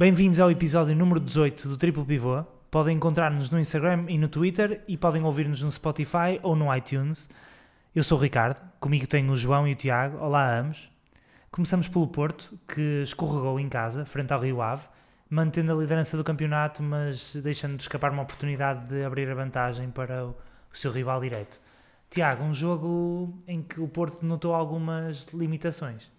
Bem-vindos ao episódio número 18 do Triplo Pivô. Podem encontrar-nos no Instagram e no Twitter e podem ouvir-nos no Spotify ou no iTunes. Eu sou o Ricardo, comigo tenho o João e o Tiago. Olá ambos. Começamos pelo Porto, que escorregou em casa, frente ao Rio Ave, mantendo a liderança do campeonato, mas deixando de escapar uma oportunidade de abrir a vantagem para o, o seu rival direto. Tiago, um jogo em que o Porto notou algumas limitações.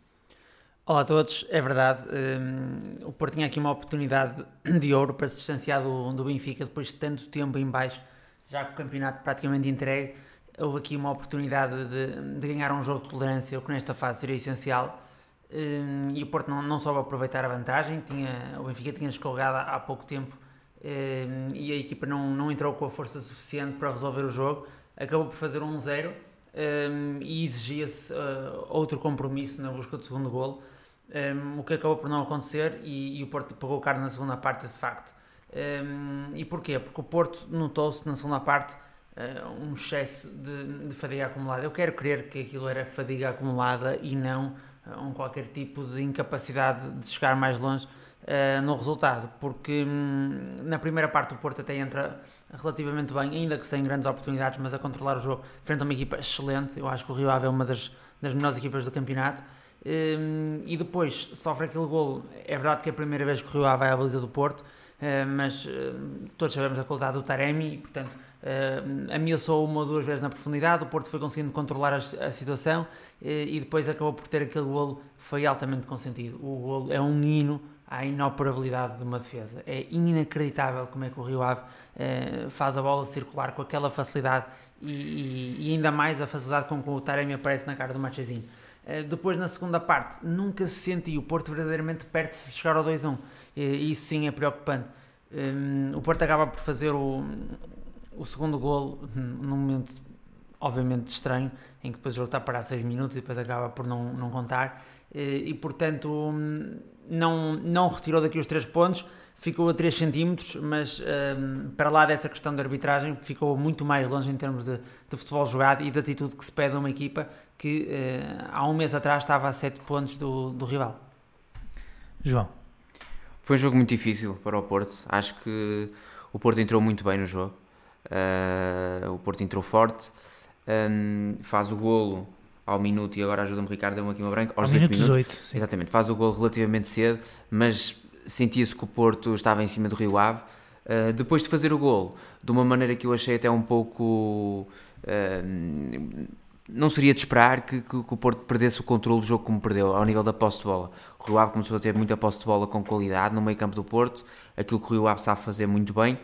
Olá a todos, é verdade, um, o Porto tinha aqui uma oportunidade de ouro para se distanciar do, do Benfica depois de tanto tempo em baixo, já que o campeonato praticamente entregue, houve aqui uma oportunidade de, de ganhar um jogo de tolerância, o que nesta fase seria essencial, um, e o Porto não, não soube aproveitar a vantagem, tinha, o Benfica tinha escorregado há, pouco tempo um, e a equipa não, não entrou com a força suficiente para resolver o jogo, acabou por fazer um 0 um, e exigia-se uh, outro compromisso na busca do segundo golo um, o que acabou por não acontecer e, e o Porto pagou caro na segunda parte desse facto. Um, e porquê? Porque o Porto notou-se na segunda parte uh, um excesso de, de, fadiga acumulada. Eu quero crer que aquilo era fadiga acumulada e não uh, um qualquer tipo de incapacidade de chegar mais longe uh, no resultado, porque um, na primeira parte o Porto até entra relativamente bem, ainda que sem grandes oportunidades, mas a controlar o jogo frente a uma equipa excelente. Eu acho que o Rio Ave é uma das, das melhores equipas do campeonato. Um, e depois sofre aquele golo. É verdade que é a primeira vez que o Rio Ave vai à baliza do Porto, uh, mas uh, todos sabemos a qualidade do Taremi e, portanto, uh, ameaçou uma ou duas vezes na profundidade. O Porto foi conseguindo controlar a, a situação e depois acabou por ter aquele golo. Foi altamente consentido. O golo é um hino à inoperabilidade de uma defesa. É inacreditável como é que o Rio Ave faz a bola circular com aquela facilidade e, e, e, ainda mais a facilidade com que o Taremi aparece na cara do Machezinho. Eh, depois, na segunda parte, nunca se sentiu o Porto verdadeiramente perto de chegar ao 2-1. E isso sim é preocupante. Ehm, o Porto acaba por fazer o, o segundo golo num momento, obviamente, estranho, em que depois o jogo está a parar 6 minutos e depois acaba por não, não contar. Eh, e, portanto, não, não retirou daqui os 3 pontos ficou a 3 centímetros, mas para lá dessa questão de arbitragem, ficou muito mais longe em termos de, de futebol jogado e de atitude que se pede a uma equipa que uh, há um mês atrás estava a 7 pontos do, do rival. João. Foi um jogo muito difícil para o Porto. Acho que o Porto entrou muito bem no jogo. Uh, o Porto entrou forte, um, faz o golo ao minuto e agora ajuda-me Ricardo, deu-me aqui uma branca, aos ao 18 minutos. 18, sim. Exatamente, faz o golo relativamente cedo, mas sentia-se que o Porto estava em cima do Rio Ave. Uh, depois de fazer o golo, de uma maneira que eu achei até um pouco. Uh, não seria de esperar que, que, que, o Porto perdesse o controle do jogo como perdeu, ao nível da posse de bola. O Rio Ave começou a ter muita posse de bola com qualidade no meio campo do Porto, aquilo que o Rio Ave sabe fazer muito bem,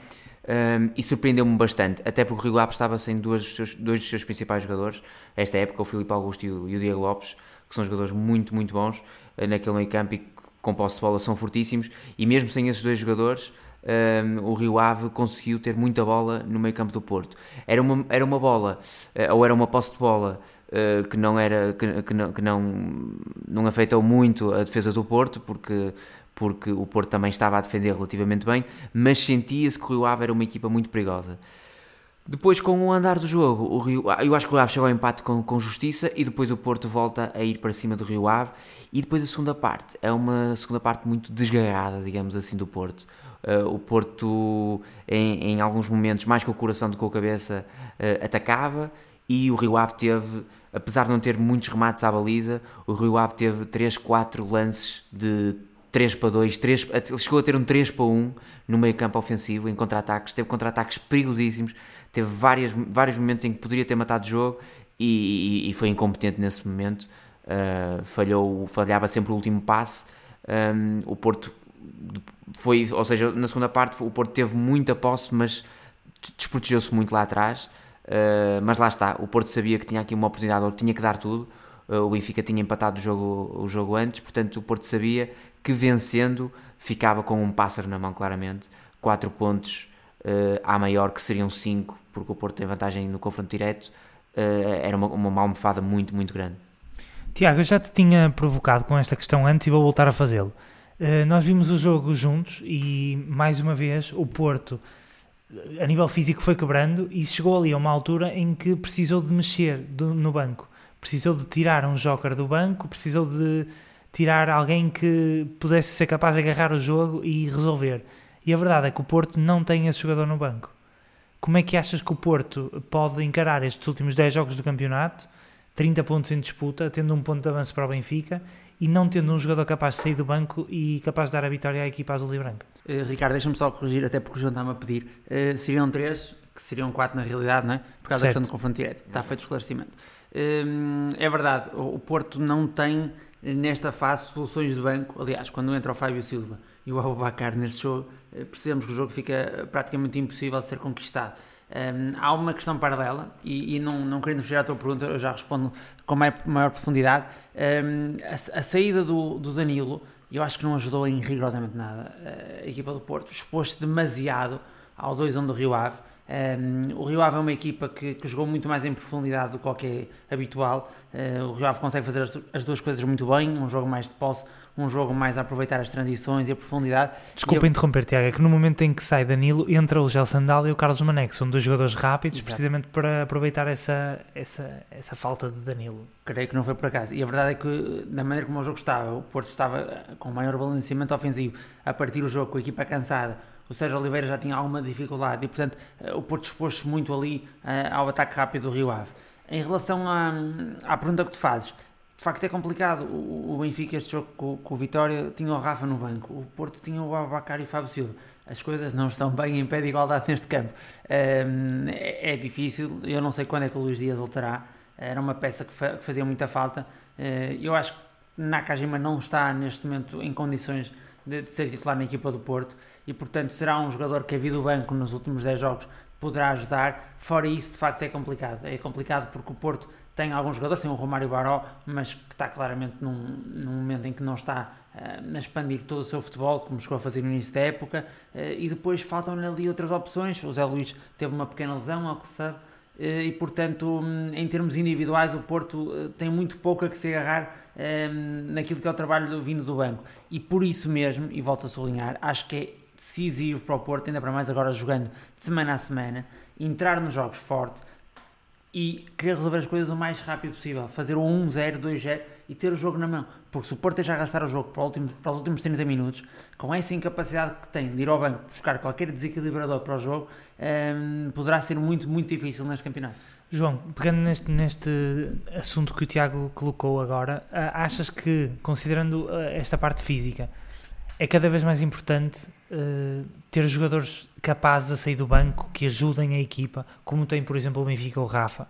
um, e surpreendeu-me bastante, até porque o Rio Ave estava sem dois dois dos seus principais jogadores, esta época, o Filipe Augusto e o, e o Diego Lopes, que são jogadores muito, muito bons uh, naquele meio campo e com posse de bola são fortíssimos, e mesmo sem esses dois jogadores, um, o Rio Ave conseguiu ter muita bola no meio campo do Porto. Era uma, era uma bola, uh, ou era uma posse de bola uh, que não era que, que, não, que não, não afetou muito a defesa do Porto, porque porque o Porto também estava a defender relativamente bem, mas sentia-se que o Rio Ave era uma equipa muito perigosa. Depois, com o andar do jogo, o Rio, eu acho que o Rio Ave chegou ao empate com, com justiça e depois o Porto volta a ir para cima do Rio Ave. E depois a segunda parte é uma segunda parte muito desgarrada, digamos assim, do Porto. Uh, o Porto, em, em, alguns momentos, mais com o coração do que com a cabeça, uh, atacava. E o Rio Ave teve, apesar de não ter muitos remates à baliza, o Rio Ave teve 3, 4 lances de 3 para 2, 3, ele chegou a ter um 3 para 1 no meio campo ofensivo, em contra-ataques, teve contra-ataques perigosíssimos, teve várias, vários momentos em que poderia ter matado o jogo e, e, e foi incompetente nesse momento, uh, falhou, falhava sempre o último passe, um, o Porto foi, ou seja, na segunda parte o Porto teve muita posse, mas desprotegeu-se muito lá atrás. Uh, mas lá está, o Porto sabia que tinha aqui uma oportunidade, ou tinha que dar tudo. Uh, o Benfica tinha empatado o jogo, o jogo antes, portanto o Porto sabia que vencendo ficava com um pássaro na mão, claramente. 4 pontos uh, à maior, que seriam 5, porque o Porto tem vantagem no confronto direto. era uma, uma almofada muito, muito grande. Tiago, eu já te tinha provocado com esta questão antes e vou voltar a fazê-lo. Uh, nós vimos o jogo juntos e, mais uma vez, o Porto, a nível físico, foi quebrando e chegou ali a uma altura em que precisou de mexer do, no banco. Precisou de tirar um joker do banco, precisou de tirar alguém que pudesse ser capaz de agarrar o jogo e resolver. E a verdade é que o Porto não tem esse jogador no banco. Como é que achas que o Porto pode encarar estes últimos 10 jogos do campeonato, 30 pontos em disputa, tendo um ponto de avanço para o Benfica e não tendo um jogador capaz de sair do banco e capaz de dar a vitória à equipa azul e branca? Uh, Ricardo, deixa-me só corrigir, até porque o João está-me a pedir. Uh, seriam 3, que seriam 4 na realidade, não é? Por causa certo. da questão do confronto direto. Está feito o esclarecimento. Uh, é verdade, o Porto não tem nesta fase soluções de banco. Aliás, quando entra o Fábio Silva e o Abubacar neste jogo, percebemos que o jogo fica praticamente impossível de ser conquistado. Um, há uma questão paralela e, e, não, não querendo fugir à tua pergunta, eu já respondo com maior, maior profundidade. Um, a, a, saída do, do, Danilo, eu acho que não ajudou em rigorosamente nada. A equipa do Porto expôs-se demasiado ao 2-1 do Rio Ave. Um, o Rio Ave é uma equipa que, que, jogou muito mais em profundidade do que é habitual. Uh, o Rio Ave consegue fazer as, as, duas coisas muito bem, um jogo mais de posse, um jogo mais a aproveitar as transições e a profundidade. Desculpa eu... interromper, Tiago, é que no momento em que sai Danilo, entra o Gel Sandal e o Carlos Mané, que são dois jogadores rápidos, Exato. precisamente para aproveitar essa, essa, essa falta de Danilo. Creio que não foi por acaso. E a verdade é que, da maneira como o jogo estava, o Porto estava com maior balanceamento ofensivo, a partir do jogo com a equipa cansada o Sérgio Oliveira já tinha alguma dificuldade e, portanto, eh, o Porto expôs-se muito ali uh, ao ataque rápido do Rio Ave. Em relação à, à pergunta que tu fazes, de facto é complicado. O, Benfica, este jogo com, com, o Vitória, tinha o Rafa no banco, o Porto tinha o Abacar e o Fábio Silva. As coisas não estão bem em pé de igualdade neste campo. Um, é, é, difícil, eu não sei quando é que o Luís Dias voltará. Era uma peça que, fa que fazia muita falta. Uh, eu acho que Nakajima não está neste momento em condições de, ser titular na equipa do Porto e, portanto, será um jogador que a vida do banco nos últimos 10 jogos poderá ajudar. Fora isso, de facto, é complicado. É complicado porque o Porto tem alguns jogadores, tem o Romário Baró, mas que está claramente num, num momento em que não está uh, a expandir todo o seu futebol, como chegou a fazer no início da época, uh, e depois faltam-lhe ali outras opções. O Zé Luís teve uma pequena lesão, ao que se sabe, e portanto, um, em termos individuais, o Porto tem muito pouco a que se agarrar um, naquilo que é o trabalho vindo do banco. E por isso mesmo, e volto a sublinhar, acho que é decisivo para o Porto, ainda para mais agora jogando de semana a semana, entrar nos jogos forte e querer resolver as coisas o mais rápido possível, fazer o 1-0, 2-0 e ter o jogo na mão. Porque se o Porto já gastar o jogo para, último, para, os últimos 30 minutos, com essa incapacidade que tem de ir ao banco buscar qualquer desequilibrador para o jogo, um, poderá ser muito, muito difícil neste campeonato. João, pegando neste, neste assunto que o Tiago colocou agora, achas que, considerando ah, esta parte física, é cada vez mais importante uh, ter jogadores capazes a sair do banco que ajudem a equipa, como tem, por exemplo, o Benfica ou o Rafa?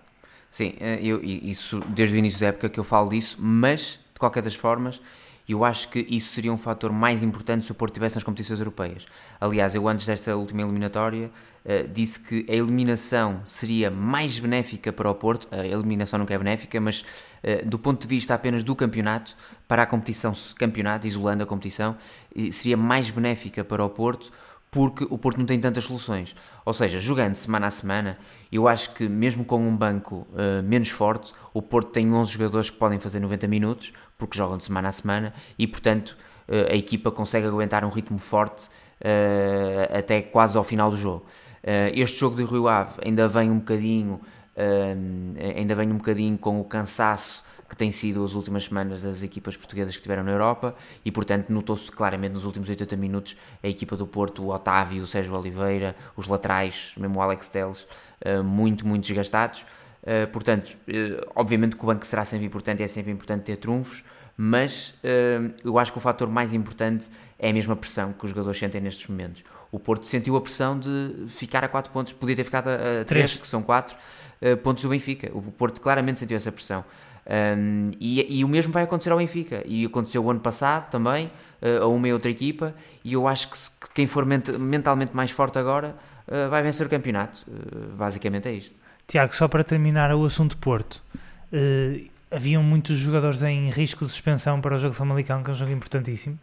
Sim, eh, eu, isso desde o início da época que eu falo disso, mas de qualquer das formas eu acho que isso seria um fator mais importante se o Porto estivesse nas competições europeias. Aliás, eu antes desta última eliminatória uh, disse que a eliminação seria mais benéfica para o Porto, a eliminação nunca é benéfica, mas uh, do ponto de vista apenas do campeonato, para a competição campeonato, isolando a competição, seria mais benéfica para o Porto porque o Porto não tem tantas soluções. Ou seja, jogando semana a semana, eu acho que mesmo com um banco uh, menos forte, o Porto tem 11 jogadores que podem fazer 90 minutos, porque jogam de semana a semana, e portanto uh, a equipa consegue aguentar um ritmo forte uh, até quase ao final do jogo. este jogo de Rio Ave ainda vem um bocadinho, ainda vem um bocadinho com o cansaço que tem sido as últimas semanas das equipas portuguesas que estiveram na Europa e, portanto, notou-se claramente nos últimos 80 minutos a equipa do Porto, o Otávio, o Sérgio Oliveira, os laterais, mesmo o Alex Teles, eh, muito, muito desgastados. Eh, portanto, eh, obviamente que o banco será sempre importante e é sempre importante ter trunfos, mas eu acho que o fator mais importante é a mesma pressão que os jogadores sentem nestes momentos. O Porto sentiu a pressão de ficar a 4 pontos, podia ter ficado a 3, que são 4 pontos do Benfica. O Porto claramente sentiu essa pressão. Um, e, e, o mesmo vai acontecer ao Benfica. E aconteceu o ano passado também, uh, a uma e outra equipa. E eu acho que, se, que quem for ment mentalmente mais forte agora uh, vai vencer o campeonato. Uh, basicamente é isto. Tiago, só para terminar o assunto Porto. haviam muitos jogadores em risco de suspensão para o jogo de Famalicão, que é um jogo importantíssimo.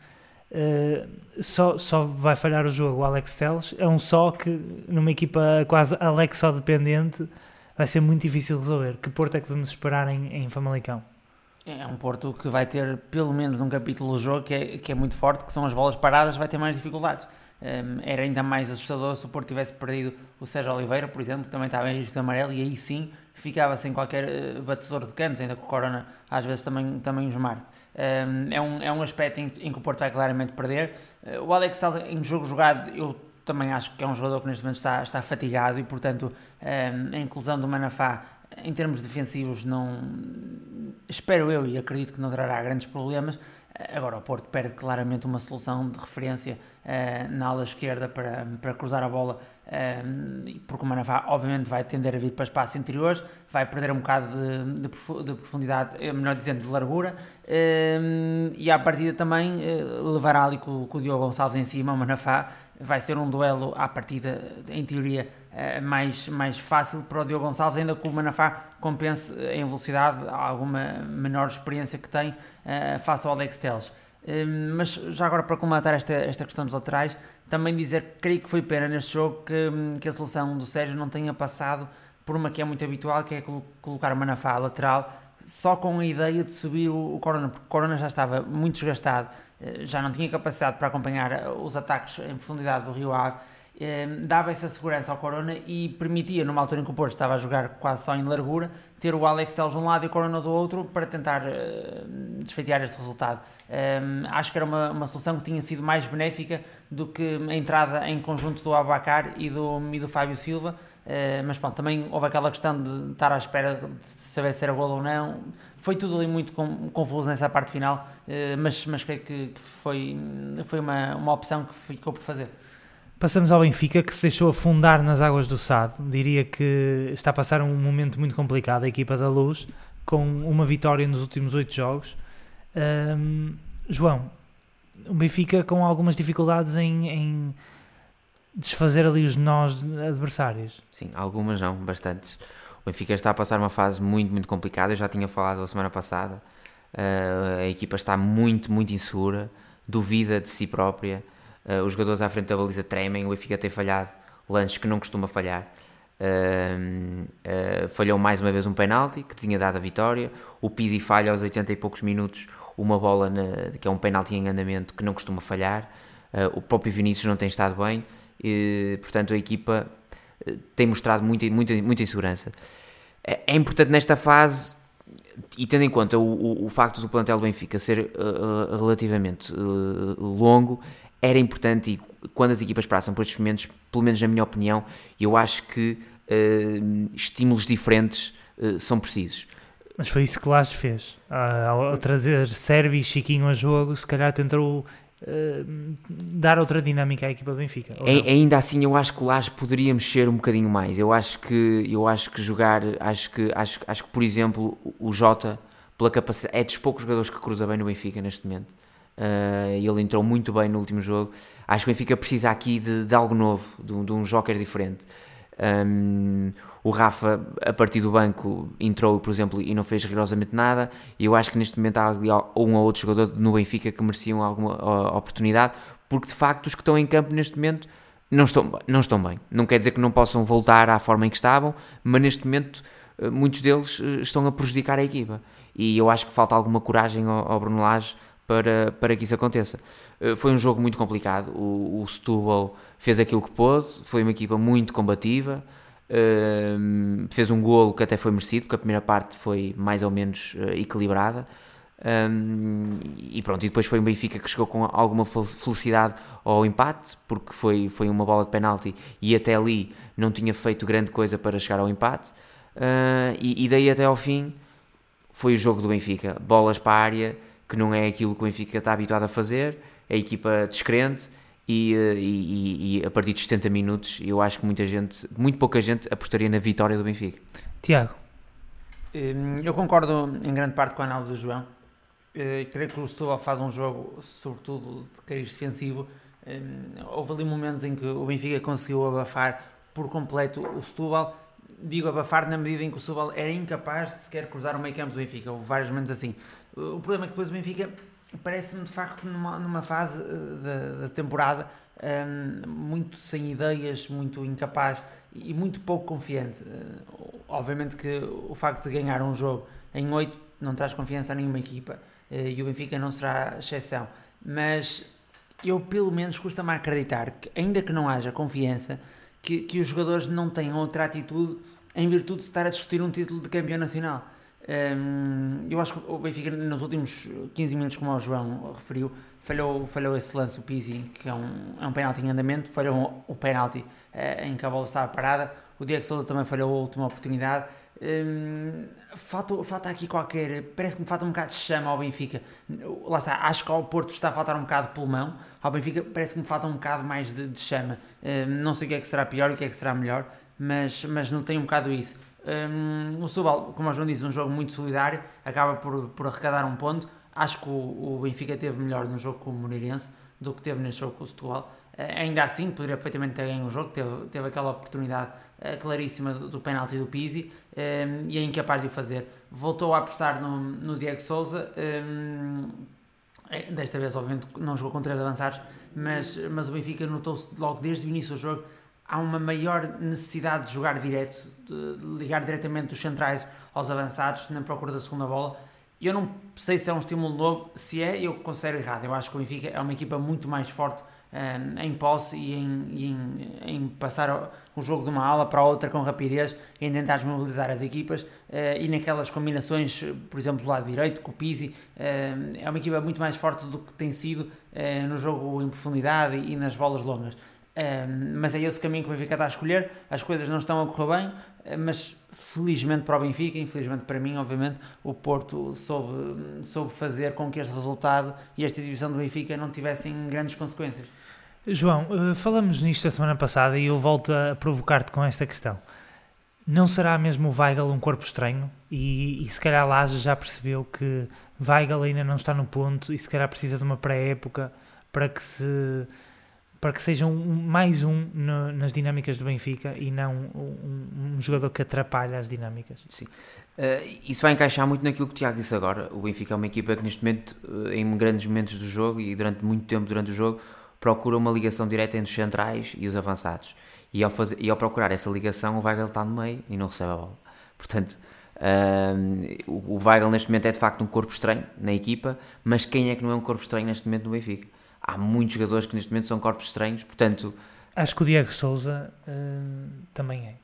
só, só vai falhar o jogo o Alex Teles. É um só que numa equipa quase Alex só dependente vai ser muito difícil resolver. Que Porto é que vamos esperar em, em Famalicão? É um Porto que vai ter pelo menos um capítulo do jogo que é, que é muito forte, que são as bolas paradas, vai ter mais dificuldades. Um, era ainda mais assustador se o Porto tivesse perdido o Sérgio Oliveira, por exemplo, que também estava em risco de amarelo, e aí sim ficava sem qualquer uh, batedor de cantos, ainda que o Corona às vezes também, também os marca. é, um, é um aspecto em, em que o Porto vai claramente perder. o Alex Telles, em jogo jogado, eu também acho que é um jogador que neste momento está, está fatigado e, portanto, a inclusão do Manafá em termos defensivos não espero eu e acredito que não trará grandes problemas. Agora o Porto perde claramente uma solução de referência uh, na ala esquerda para, para cruzar a bola uh, porque o Manafá obviamente vai tender a vir para espaços interiores vai perder um bocado de, de, de profundidade, eh, melhor dizendo de largura uh, e à partida também levará ali com, com o Diogo Gonçalves em cima o Manafá vai ser um duelo à partida, em teoria, eh, mais, mais fácil para o Diogo Gonçalves, ainda que o Manafá compense em velocidade alguma menor experiência que tem uh, face ao Alex Teles. Uh, mas já agora para comentar esta, esta questão dos laterais, também dizer que creio que foi pena neste jogo que, que a solução do Sérgio não tenha passado por uma que é muito habitual, que é colocar o Manafá lateral, só com a ideia de subir o, Corona, porque o Corona já estava muito desgastado eh, já não tinha capacidade para acompanhar eh, os ataques em profundidade do Rio Ave, eh, dava essa segurança ao Corona e permitia, numa altura em que o Porto estava a jogar quase só em largura, ter o Alex Teles de um lado e o Corona do outro para tentar desfeitear este resultado. acho que era uma, uma solução que tinha sido mais benéfica do que a entrada em conjunto do Abacar e do, e do Fábio Silva, mas pronto, também houve aquela questão de estar à espera de saber se era gol ou não foi tudo ali muito confuso nessa parte final, eh, mas, mas creio que, foi, foi uma, uma opção que ficou por fazer. Passamos ao Benfica, que se deixou afundar nas águas do Sado. Diria que está a passar um momento muito complicado a equipa da Luz, com uma vitória nos últimos oito jogos. Um, João, o Benfica com algumas dificuldades em, em, desfazer ali os nós adversários. Sim, algumas não, bastantes. O Benfica está a passar uma fase muito, muito complicada. Eu já tinha falado a semana passada. Uh, a equipa está muito, muito insegura, duvida de si própria. Uh, os jogadores à frente da baliza tremem. O Benfica tem falhado lances que não costuma falhar. Uh, falhou mais uma vez um penalti que tinha dado a vitória. O Pizzi falha aos 80 e poucos minutos uma bola na, que é um penalti em andamento que não costuma falhar. o próprio Vinícius não tem estado bem. E, portanto, a equipa tem mostrado muita, muita, muita insegurança. É, é importante nesta fase, e tendo em conta o, o, o facto do plantel do Benfica ser uh, relativamente uh, longo, era importante, e quando as equipas passam por estes momentos, pelo menos na minha opinião, eu acho que uh, estímulos diferentes são precisos. Mas foi isso que Laje fez. ao trazer Sérvio e Chiquinho a jogo, se calhar tentou eh, dar outra dinâmica à equipa do Benfica. É, ainda assim, eu acho que o Laje poderia mexer um bocadinho mais. Eu acho que, eu acho que jogar, acho que, acho, acho que por exemplo, o Jota, pela capacidade, é dos poucos jogadores que cruza bem no Benfica neste momento. Uh, ele entrou muito bem no último jogo. Acho que o Benfica precisa aqui de, de algo novo, de, de um joker diferente. Um, o Rafa, a partir do banco, entrou, por exemplo, e não fez rigorosamente nada. E eu acho que neste momento há um ou outro jogador no Benfica que mereciam alguma oportunidade, porque de facto os que estão em campo neste momento não estão, não estão bem. Não quer dizer que não possam voltar à forma em que estavam, mas neste momento eh, muitos deles eh, estão a prejudicar a equipa. E eu acho que falta alguma coragem ao, ao Bruno Lage para, para que isso aconteça. Eh, foi um jogo muito complicado. O, o Setúbal fez aquilo que pôde, foi uma equipa muito combativa. Uh, fez um golo que até foi merecido, porque a primeira parte foi mais ou menos uh, equilibrada. Um, e pronto, e depois foi o Benfica que chegou com alguma felicidade ao empate, porque foi, foi uma bola de penalti e até ali não tinha feito grande coisa para chegar ao empate. Uh, e, e, daí até ao fim foi o jogo do Benfica: bolas para a área, que não é aquilo que o Benfica está habituado a fazer, a equipa descrente e, eh, e, e, a partir de 70 minutos eu acho que muita gente, muito pouca gente apostaria na vitória do Benfica. Tiago. Hum, eu concordo em grande parte com a análise do João. Eh, creio que o Setúbal faz um jogo, sobretudo de cariz defensivo. Hum, houve ali momentos em que o Benfica conseguiu abafar por completo o Setúbal. Digo abafar na medida em que o Setúbal era incapaz de sequer cruzar o meio campo do Benfica. Houve vários momentos assim. O problema é que depois o Benfica parece-me de facto numa, numa fase eh, da, temporada um, muito sem ideias, muito incapaz e muito pouco confiante. Uh, obviamente que o facto de ganhar um jogo em 8 não traz confiança a nenhuma equipa uh, e o Benfica não será exceção, mas eu pelo menos custa-me acreditar que, ainda que não haja confiança, que, que os jogadores não tenham outra atitude em virtude de estar a discutir um título de campeão nacional. Eu acho que o Benfica, nos últimos 15 minutos, como o João referiu, falhou, falhou esse lance, o Pizzi, que é um, é um penalti em andamento, falhou o penalti uh, em que a bola estava parada. O Diego Souza também falhou a última oportunidade. Falta, falta aqui qualquer. Parece que me falta um bocado de chama ao Benfica. Lá está, acho que ao Porto está a faltar um bocado de pulmão. Ao Benfica parece que me falta um bocado mais de, de chama. Não sei o que é que será pior e o que é que será melhor, mas, mas não tem um bocado isso. Um, o Subal, como o João disse, um jogo muito solidário, acaba por, por arrecadar um ponto. Acho que o, o Benfica teve melhor no jogo com o Moreirense do que teve neste jogo com o Setúbal. Uh, ainda assim, poderia perfeitamente ter ganho o jogo, teve, teve aquela oportunidade uh, claríssima do, do penalti do Pizzi um, e é incapaz de o fazer. Voltou a apostar no, no Diego Souza, um, desta vez, obviamente, não jogou com três avançados, mas, mas o Benfica notou-se logo desde o início do jogo há uma maior necessidade de jogar direto, ligar diretamente dos centrais aos avançados na procura da segunda bola. Eu não sei se é um estímulo novo, se é, eu considero errado. Eu acho que o Benfica é uma equipa muito mais forte um, em posse e em, em, em, passar o jogo de uma ala para outra com rapidez, em tentar desmobilizar as equipas uh, e naquelas combinações, por exemplo, do lado direito, com o Pizzi, uh, é uma equipa muito mais forte do que tem sido uh, no jogo em profundidade e nas bolas longas. Mas é esse o caminho que o Benfica está a escolher. As coisas não estão a correr bem, mas felizmente para o Benfica, infelizmente para mim, obviamente, o Porto soube, soube fazer com que este resultado e esta exibição do Benfica não tivessem grandes consequências. João, eh, falamos nisto a semana passada e eu volto a provocar-te com esta questão. Não será mesmo o Weigl um corpo estranho? E, e se calhar Laje já percebeu que Weigl ainda não está no ponto e se calhar precisa de uma pré-época para que se para que seja um, mais um no, nas dinâmicas do Benfica e não um, um, jogador que atrapalha as dinâmicas. Sim. Uh, isso vai encaixar muito naquilo que o Tiago disse agora. O Benfica é uma equipa que neste momento, uh, em grandes momentos do jogo e durante muito tempo durante o jogo, procura uma ligação direta entre os centrais e os avançados. E ao, fazer, e ao procurar essa ligação, o Weigl está no meio e não recebe a bola. Portanto, uh, o Weigl neste momento é de facto um corpo estranho na equipa, mas quem é que não é um corpo estranho neste momento no Benfica? Há muitos jogadores que neste momento são corpos estranhos, portanto... Acho que o Diego Souza uh, também é.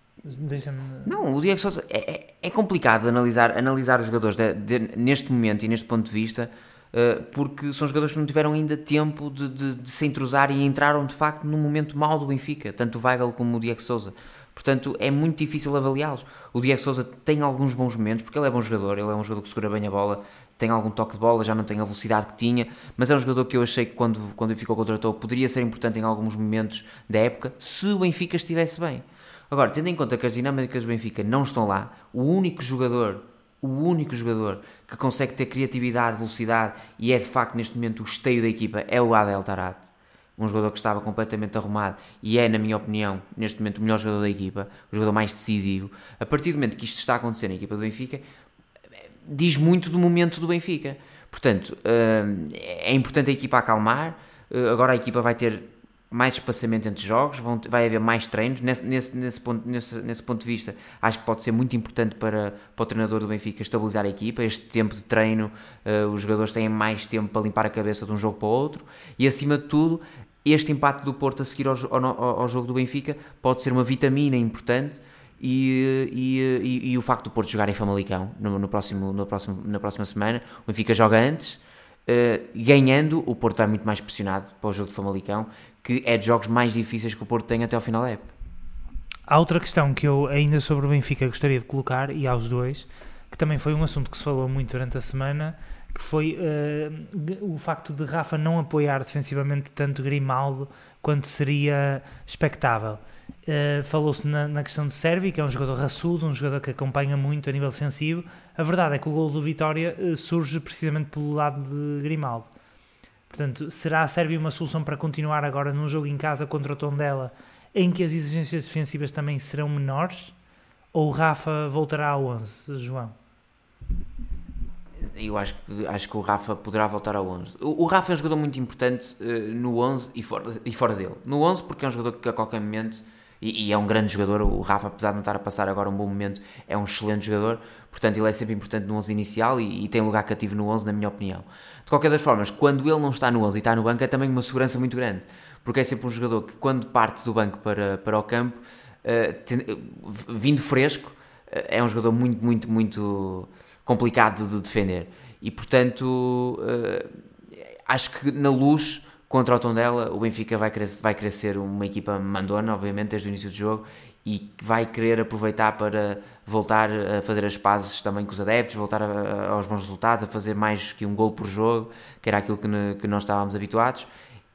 Não, o Diego Souza é, é, é, complicado analisar, analisar os jogadores de, de, neste momento e neste ponto de vista, uh, porque são jogadores que não tiveram ainda tempo de, de, de, se entrosar e entraram de facto no momento mau do Benfica, tanto o Weigl como o Diego Souza. Portanto, é muito difícil avaliá-los. O Diego Souza tem alguns bons momentos, porque ele é bom jogador, ele é um jogador que segura bem a bola, tem algum toque de bola, já não tem a velocidade que tinha, mas é um jogador que eu achei que quando, quando ficou contratou poderia ser importante em alguns momentos da época, se o Benfica estivesse bem. Agora, tendo em conta que as dinâmicas do Benfica não estão lá, o único jogador, o único jogador que consegue ter criatividade, velocidade e é de facto neste momento o esteio da equipa é o Adel Tarat. Um jogador que estava completamente arrumado e é, na minha opinião, neste momento o melhor jogador da equipa, o jogador mais decisivo. A partir do momento que isto está a acontecer na equipa do Benfica, diz muito do momento do Benfica. Portanto, uh, é importante a equipa acalmar. Uh, agora a equipa vai ter mais espaçamento entre jogos, vão, vai haver mais treinos. Nesse, nesse, nesse, ponto, nesse, nesse ponto de vista, acho que pode ser muito importante para, para o treinador do Benfica estabilizar a equipa. Este tempo de treino, uh, os jogadores têm mais tempo para limpar a cabeça de um jogo para o outro. E acima de tudo, este impacto do Porto a seguir ao, ao, ao jogo do Benfica pode ser uma vitamina importante e, e, e, o facto do Porto jogar em Famalicão no, no, próximo, no próximo, na próxima semana, o Benfica joga antes, uh, ganhando, o Porto vai muito mais pressionado para o jogo de Famalicão, que é de jogos mais difíceis que o Porto tem até ao final da época. Há outra questão que eu ainda sobre o Benfica gostaria de colocar, e aos dois, que também foi um assunto que se falou muito durante a semana, que foi uh, o facto de Rafa não apoiar defensivamente tanto Grimaldo quanto seria expectável. Uh, Falou-se na, na, questão de Servi, que é um jogador raçudo, um jogador que acompanha muito a nível defensivo. A verdade é que o gol do Vitória uh, surge precisamente pelo lado de Grimaldo. Portanto, será a Sérvia uma solução para continuar agora num jogo em casa contra o Tondela, em que as exigências defensivas também serão menores? Ou o Rafa voltará ao 11, João? Eu acho que, acho que o Rafa poderá voltar ao 11. O, o Rafa é um jogador muito importante uh, no 11 e fora, e fora dele. No 11 porque é um jogador que a qualquer momento, e, e, é um grande jogador, o Rafa apesar de não estar a passar agora um bom momento, é um excelente jogador, portanto ele é sempre importante no 11 inicial e, e tem lugar cativo no 11 na minha opinião. De qualquer das formas, quando ele não está no 11 e está no banco é também uma segurança muito grande, porque é sempre um jogador que quando parte do banco para, para o campo, uh, tem, vindo fresco, é um jogador muito, muito, muito complicado de defender. E portanto, uh, acho que na luz contra o Tondela, o Benfica vai querer, vai querer ser uma equipa mandona, obviamente, desde o início do jogo e vai querer aproveitar para voltar a fazer as pazes também com os adeptos, voltar a, a, aos bons resultados, a fazer mais que um gol por jogo, que era aquilo que, ne, que nós estávamos habituados.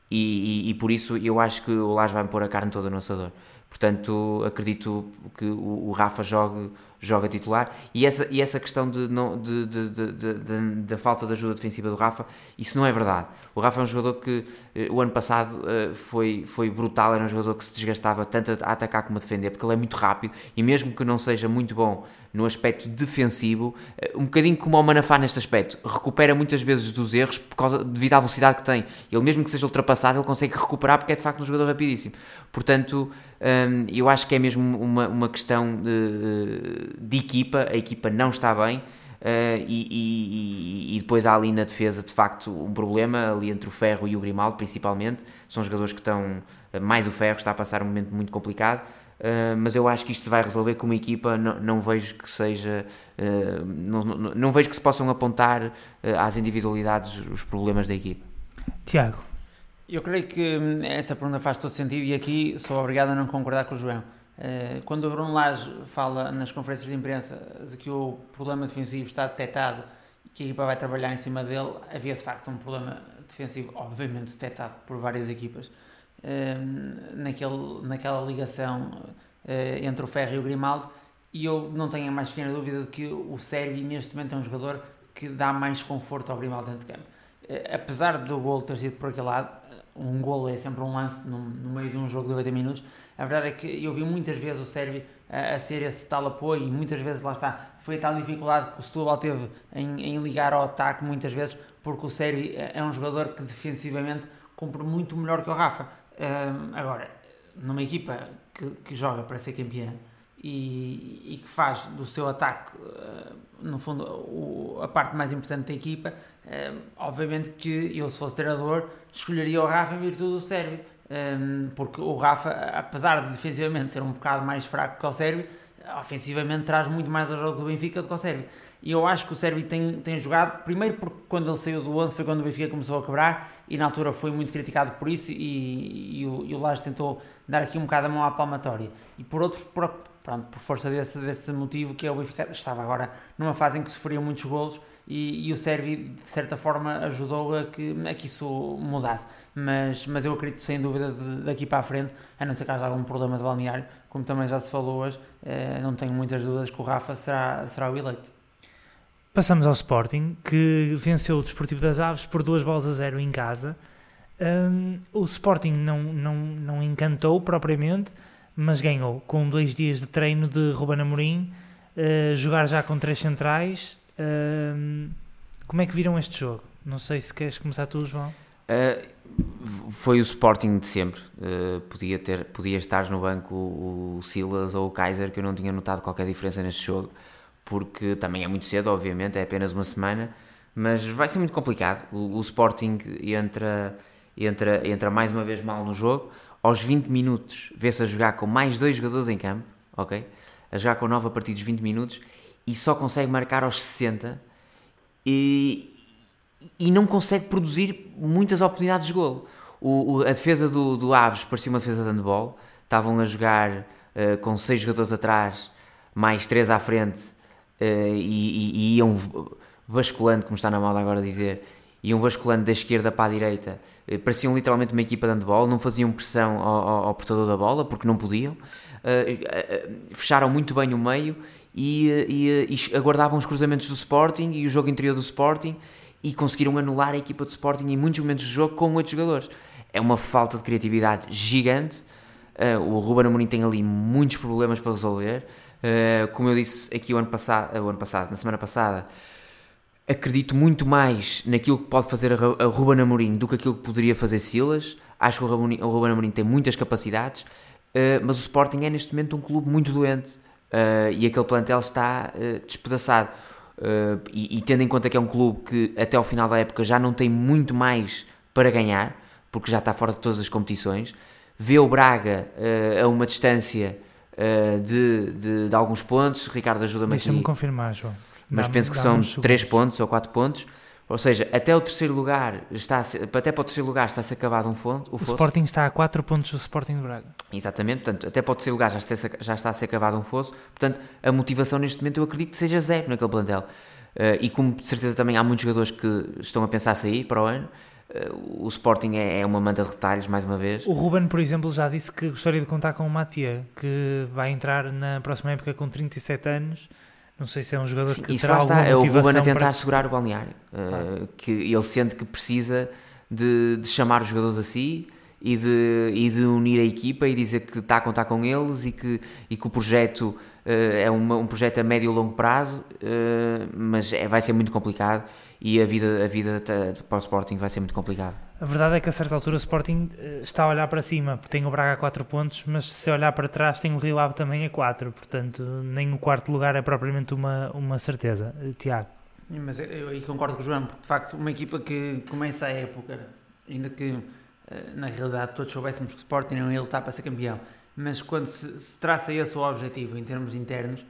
E, e, e, por isso eu acho que o Lage vai pôr a carne toda no assador. Portanto, acredito que o, o Rafa jogue joga titular. E essa, e essa questão de, não, de, de, de, da falta de ajuda defensiva do Rafa, isso não é verdade. O Rafa é um jogador que eh, o ano passado eh, foi, foi brutal, era um jogador que se desgastava tanto a atacar como a defender, porque ele é muito rápido e mesmo que não seja muito bom no aspecto defensivo, eh, um bocadinho como o Manafá neste aspecto, recupera muitas vezes dos erros por causa, devido à velocidade que tem. Ele mesmo que seja ultrapassado, ele consegue recuperar porque é de facto um jogador rapidíssimo. Portanto, eu acho que é mesmo uma, uma questão de, de equipa, a equipa não está bem. Uh, e, e, e, depois há ali na defesa de facto um problema ali entre o Ferro e o Grimaldo principalmente são jogadores que estão mais o Ferro está a passar um momento muito complicado Uh, mas eu acho que isto se vai resolver com uma equipa, não, não vejo que seja, uh, não, não, não, vejo que se possam apontar às individualidades os problemas da equipa. Tiago. Eu creio que hum, essa pergunta faz todo sentido e aqui sou obrigado a não concordar com o João. Quando o Bruno Lage fala nas conferências de imprensa de que o problema defensivo está detectado e que a equipa vai trabalhar em cima dele, havia de facto um problema defensivo, obviamente detectado por várias equipas Ehm, naquele, naquela ligação uh, entre o Ferro e o Grimaldo e eu não tenho a mais pequena dúvida de que o Sérgio neste momento é um jogador que dá mais conforto ao Grimaldo dentro de campo. Uh, apesar do gol ter sido por aquele lado, um gol é sempre um lance no, no, meio de um jogo de 90 minutos. A verdade é que eu vi muitas vezes o Sérgio a, a, ser esse tal apoio e muitas vezes lá está. Foi a tal dificuldade que o Setúbal teve em, em ligar ao ataque muitas vezes, porque o Sérgio é, é um jogador que defensivamente cumpre muito melhor que o Rafa. Um, agora, numa equipa que, que, joga para ser campeã e, e que faz do seu ataque, uh, no fundo, o, a parte mais importante da equipa, uh, obviamente que eu, se fosse treinador, escolheria o Rafa em virtude do Sérvio. Um, porque o Rafa, apesar de defensivamente ser um bocado mais fraco que o Sérvio, ofensivamente traz muito mais ao jogo do Benfica do que o Sérvio. E eu acho que o Sérvio tem, tem jogado, primeiro porque quando ele saiu do 11 foi quando o Benfica começou a quebrar e na altura foi muito criticado por isso e, e, o, e o Lages tentou dar aqui um bocado a mão à palmatória. E por outro, por, pronto, por força desse, desse motivo que é o Benfica estava agora numa fase em que sofria muitos golos e, e, o Sérvio de certa forma ajudou a que, a que isso mudasse. Mas, mas eu acredito sem dúvida de, daqui para a frente, a não ser que haja algum problema de balneário, como também já se falou hoje, eh, não tenho muitas dúvidas que o Rafa será, será o eleito. Passamos ao Sporting, que venceu o Desportivo das Aves por duas bolas a zero em casa. Um, o Sporting não, não, não encantou propriamente, mas ganhou com dois dias de treino de Ruben Amorim, uh, jogar já com três centrais. Um, como é que viram este jogo? Não sei se queres começar tu, João. Uh, foi o Sporting de sempre. Uh, podia, ter, podia estar no banco o, o Silas ou o Kaiser, que eu não tinha notado qualquer diferença neste jogo porque também é muito cedo, obviamente, é apenas uma semana, mas vai ser muito complicado. O, o Sporting entra, entra, entra mais uma vez mal no jogo. Aos 20 minutos vê-se a jogar com mais dois jogadores em campo, ok? A jogar com 9 a partir dos 20 minutos e só consegue marcar aos 60 e, e não consegue produzir muitas oportunidades de golo. O, o, a defesa do, do Aves parecia uma defesa de handball, estavam a jogar uh, com 6 jogadores atrás, mais 3 à frente uh, e, e, iam basculando, como está na moda agora dizer, iam basculando da esquerda para a direita, uh, pareciam literalmente uma equipa de handball, não faziam pressão ao, ao, ao portador da bola, porque não podiam, uh, fecharam muito bem o meio e, e, e, aguardavam os cruzamentos do Sporting e o jogo interior do Sporting e conseguiram anular a equipa do Sporting em muitos momentos do jogo com oito jogadores. É uma falta de criatividade gigante. Uh, o Ruben Amorim tem ali muitos problemas para resolver. Eh, como eu disse aqui o ano, passado, o ano passado, na semana passada, acredito muito mais naquilo que pode fazer a, Ruben Amorim do que aquilo que poderia fazer Silas. Acho que o Ruben, Amorim tem muitas capacidades, uh, mas o Sporting é neste momento um clube muito doente uh, e aquele plantel está despedaçado. E, e, tendo em conta que é um clube que até ao final da época já não tem muito mais para ganhar, porque já está fora de todas as competições, vê o Braga a uma distância de, de, de, alguns pontos. Ricardo ajuda-me aqui. Deixa-me confirmar, João. Mas Dá- penso que são uns 3 segundos. pontos ou 4 pontos. Ou seja, até o terceiro lugar está a ser- até para o terceiro lugar está-se acabado um fonte, o O fosso. Sporting está a 4 pontos do Sporting de Braga. Exatamente, portanto, até para o terceiro lugar já está, já está a ser cavado um fosso. Portanto, a motivação neste momento eu acredito que seja zero naquele plantel. Eh, e como de certeza também há muitos jogadores que estão a pensar sair para o ano, eh, o Sporting é, é uma manta de retalhos, mais uma vez. O Ruben, por exemplo, já disse que gostaria de contar com o Mathieu, que vai entrar na próxima época com 37 anos. Não sei se é um jogador Sim, que isso terá lá está, alguma é o Ruben a tentar para... segurar o balneário. eh, que ele sente que precisa de, de chamar os jogadores a si e de, e de unir a equipa e dizer que está a contar com eles e que, e que o projeto eh, é uma- um projeto a médio e longo prazo, eh, mas é- vai ser muito complicado e a vida, a vida para o Sporting vai ser muito complicada. A verdade é que a certa altura o Sporting eh, está a olhar para cima, porque tem o Braga a 4 pontos, mas se olhar para trás tem o Rio Ave também a 4, portanto nem o quarto lugar é propriamente uma, uma certeza. Eh, Tiago, Mas eu, aí concordo com o João, porque de facto uma equipa que começa a época, ainda que eh, na realidade todos soubéssemos que o Sporting não ia lutar para ser campeão, mas quando se, se traça esse o objetivo em termos internos,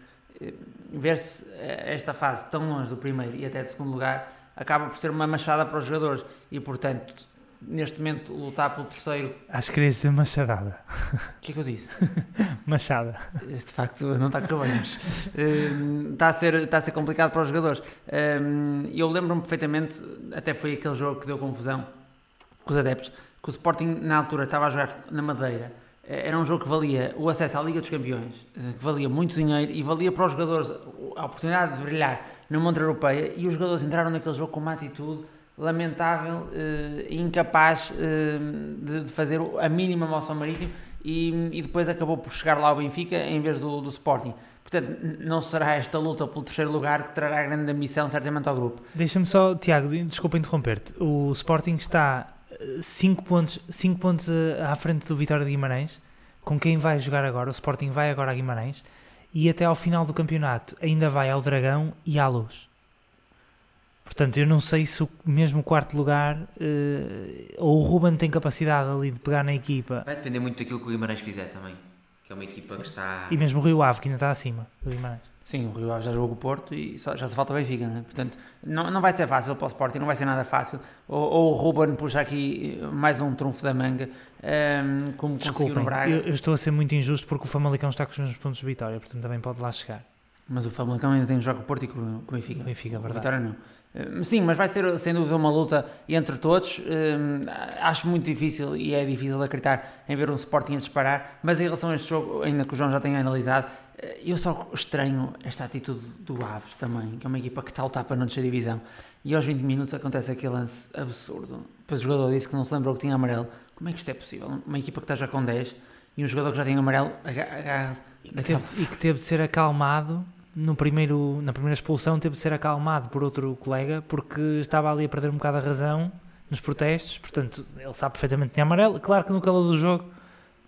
ver-se esta fase tão longe do primeiro e até do segundo lugar acaba por ser uma machada para os jogadores e portanto neste momento lutar pelo terceiro, acho que querias dizer machadada. o que é que eu disse? Machada. De facto, não está a correr bem, mas, hum, está, a ser, está a ser complicado para os jogadores. Hum, Eu lembro-me perfeitamente, até foi aquele jogo que deu confusão com os adeptos, que o Sporting na altura estava a jogar na Madeira. Eh, Era um jogo que valia o acesso à Liga dos Campeões, que valia muito dinheiro e valia para os jogadores a oportunidade de brilhar na Montra Europeia e os jogadores entraram naquele jogo com uma atitude lamentável eh, incapaz eh, de, fazer a mínima moção marítima e, e depois acabou por chegar lá ao Benfica em vez do, do Sporting. Portanto, não será esta luta pelo terceiro lugar que trará grande ambição certamente ao grupo. Deixa-me só, Tiago, desculpa interromper-te. O Sporting está 5 pontos, cinco pontos eh, à frente do Vitória de Guimarães, com quem vai jogar agora. O Sporting vai agora a Guimarães e até ao final do campeonato ainda vai ao Dragão e à Luz. Portanto, eu não sei se o mesmo quarto lugar eh, ou o Ruben tem capacidade ali de pegar na equipa Vai depender muito daquilo que o Guimarães fizer também, que é uma equipa que está. e mesmo o Rio Ave, que ainda está acima do Guimarães. Sim, o Rio Ave já jogou o Porto e só, já se falta o Benfica, não é? Portanto, não, não vai ser fácil para o Sporting, não vai ser nada fácil. Ou, ou o Ruben puxa aqui mais um trunfo da manga, ehm, como conseguiu Desculpem, no Braga. eu, eu estou a ser muito injusto porque o Famalicão está com os mesmos pontos de vitória, portanto também pode lá chegar. Mas o Famalicão ainda tem que jogar com o Porto e com, com o Benfica. Benfica, O verdade. Vitória não. Eh, Sim, mas vai ser sem dúvida uma luta entre todos. Hum, Acho muito difícil e é difícil de acreditar em ver um Sporting a disparar. Mas em relação a este jogo, ainda que o João já tenha analisado, eh, eu só estranho esta atitude do Aves também, que é uma equipa que está a lutar para não descer divisão. E aos 20 minutos acontece aquele lance absurdo. Depois o jogador disse que não se lembrou que tinha amarelo. Como é que isto é possível? Uma equipa que está já com 10 e um jogador que já tem amarelo aga- agarra-se. E que, teve, e que teve de ser acalmado no primeiro, na primeira expulsão, teve de ser acalmado por outro colega porque estava ali a perder um bocado a razão nos protestos. Portanto, ele sabe perfeitamente que tinha amarelo. Claro que no calor do jogo,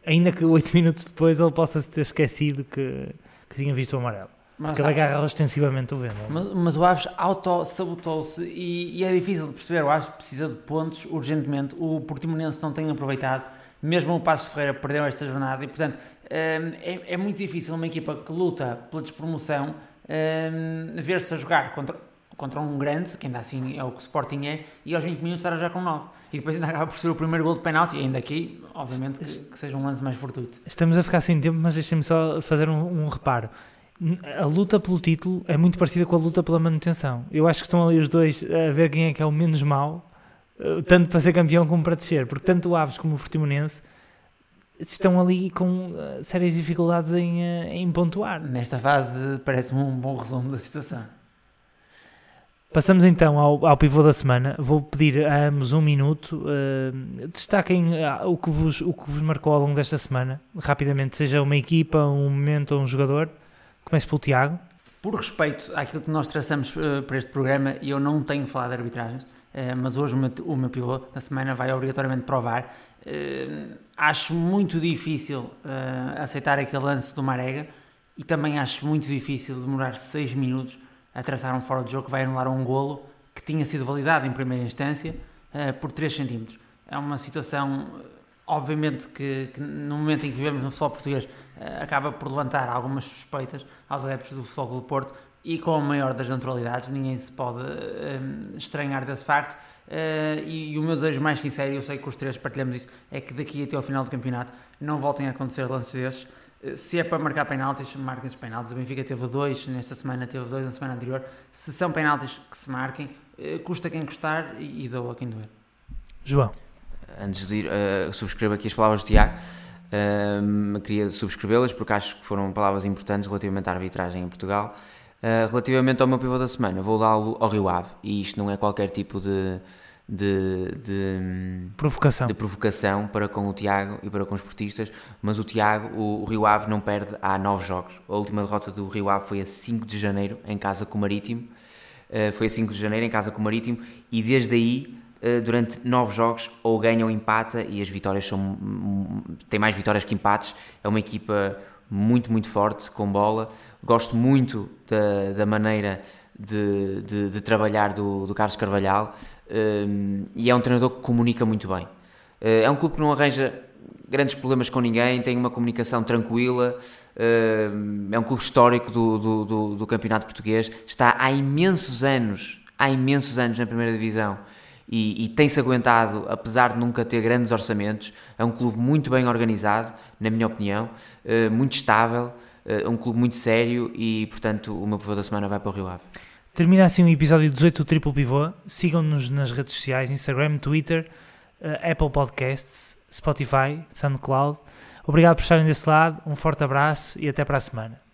ainda que 8 minutos depois ele possa ter esquecido que, que tinha visto o amarelo. Mas Porque ele agarra ostensivamente o vento. Mas, mas o Aves auto-sabotou-se e, e é difícil de perceber. O Aves precisa de pontos urgentemente. O Portimonense não tem aproveitado. Mesmo o Passo Ferreira perdeu esta jornada e, portanto, é, é muito difícil uma equipa que luta pela despromoção ver-se a jogar contra, contra um grande, que ainda assim é o que o Sporting é, e aos 20 minutos estar a jogar com 9. E depois ainda acaba por ser o primeiro gol de penalti, e ainda aqui, obviamente, que, que seja um lance mais fortuito. Estamos a ficar sem tempo, mas deixem-me só fazer um, um reparo. A luta pelo título é muito parecida com a luta pela manutenção. Eu acho que estão ali os dois a ver quem é que é o menos mau, eh, tanto para ser campeão como para descer, porque tanto o Aves como o Portimonense estão ali com eh, sérias dificuldades em, eh, em pontuar. Nesta fase, parece-me um bom resumo da situação. Passamos então ao, ao pivô da semana. Vou pedir a ambos um minuto. eh, destaquem o, que vos, o que vos marcou ao longo desta semana, rapidamente, seja uma equipa, um momento ou um jogador. Começo pelo Tiago. Por respeito àquilo que nós traçamos para este programa, e eu não tenho falado de arbitragens, mas hoje o meu, o meu pivô da semana vai obrigatoriamente provar. Acho muito difícil eh, aceitar aquele lance do Marega e também acho muito difícil demorar 6 minutos a traçar um fora de jogo que vai anular um golo que tinha sido validado em primeira instância eh, por 3 centímetros. É uma situação, obviamente, que, que no momento em que vivemos no futebol português eh, acaba por levantar algumas suspeitas aos adeptos do Futebol do Porto e com a maior das naturalidades, ninguém se pode um, estranhar desse facto. Uh, e, e, o meu desejo mais sincero, eu sei que os três partilhamos isso, é que daqui até ao final do campeonato não voltem a acontecer lances desses. Uh, se é para marcar penaltis, marquem os penaltis. O Benfica teve dois nesta semana, teve dois na semana anterior. Se são penaltis que se marquem, uh, custa quem custar e, e doa quem doer. João. Antes de ir, subscrevo aqui as palavras do Tiago. queria subscrevê-las porque acho que foram palavras importantes relativamente à arbitragem em Portugal. Uh, relativamente ao meu pivô da semana, vou dá-lo ao Rio Ave e isto não é qualquer tipo de, de, de, provocação. de provocação para com o Tiago e para com os esportistas, mas o Tiago, o, o, Rio Ave não perde há nove jogos. A última derrota do Rio Ave foi a 5 de janeiro em casa com o Marítimo, uh, foi a 5 de janeiro em casa com o Marítimo e desde aí uh, durante nove jogos ou ganha ou empata e as vitórias são tem mais vitórias que empates é uma equipa muito muito forte com bola Gosto muito da, da maneira de, de, de, trabalhar do, do Carlos Carvalhal um, e é um treinador que comunica muito bem. Uh, é um clube que não arranja grandes problemas com ninguém, tem uma comunicação tranquila, uh, é um clube histórico do, do, do, do, campeonato português, está há imensos anos, há imensos anos na primeira divisão e, e tem-se aguentado, apesar de nunca ter grandes orçamentos, é um clube muito bem organizado, na minha opinião, uh, muito estável, é um clube muito sério e, portanto, o meu pivô da semana vai para o Rio Ave. Termina assim o episódio 18 do Triplo Pivô. Sigam-nos nas redes sociais, Instagram, Twitter, uh, Apple Podcasts, Spotify, SoundCloud. Obrigado por estarem desse lado, um forte abraço e até para a semana.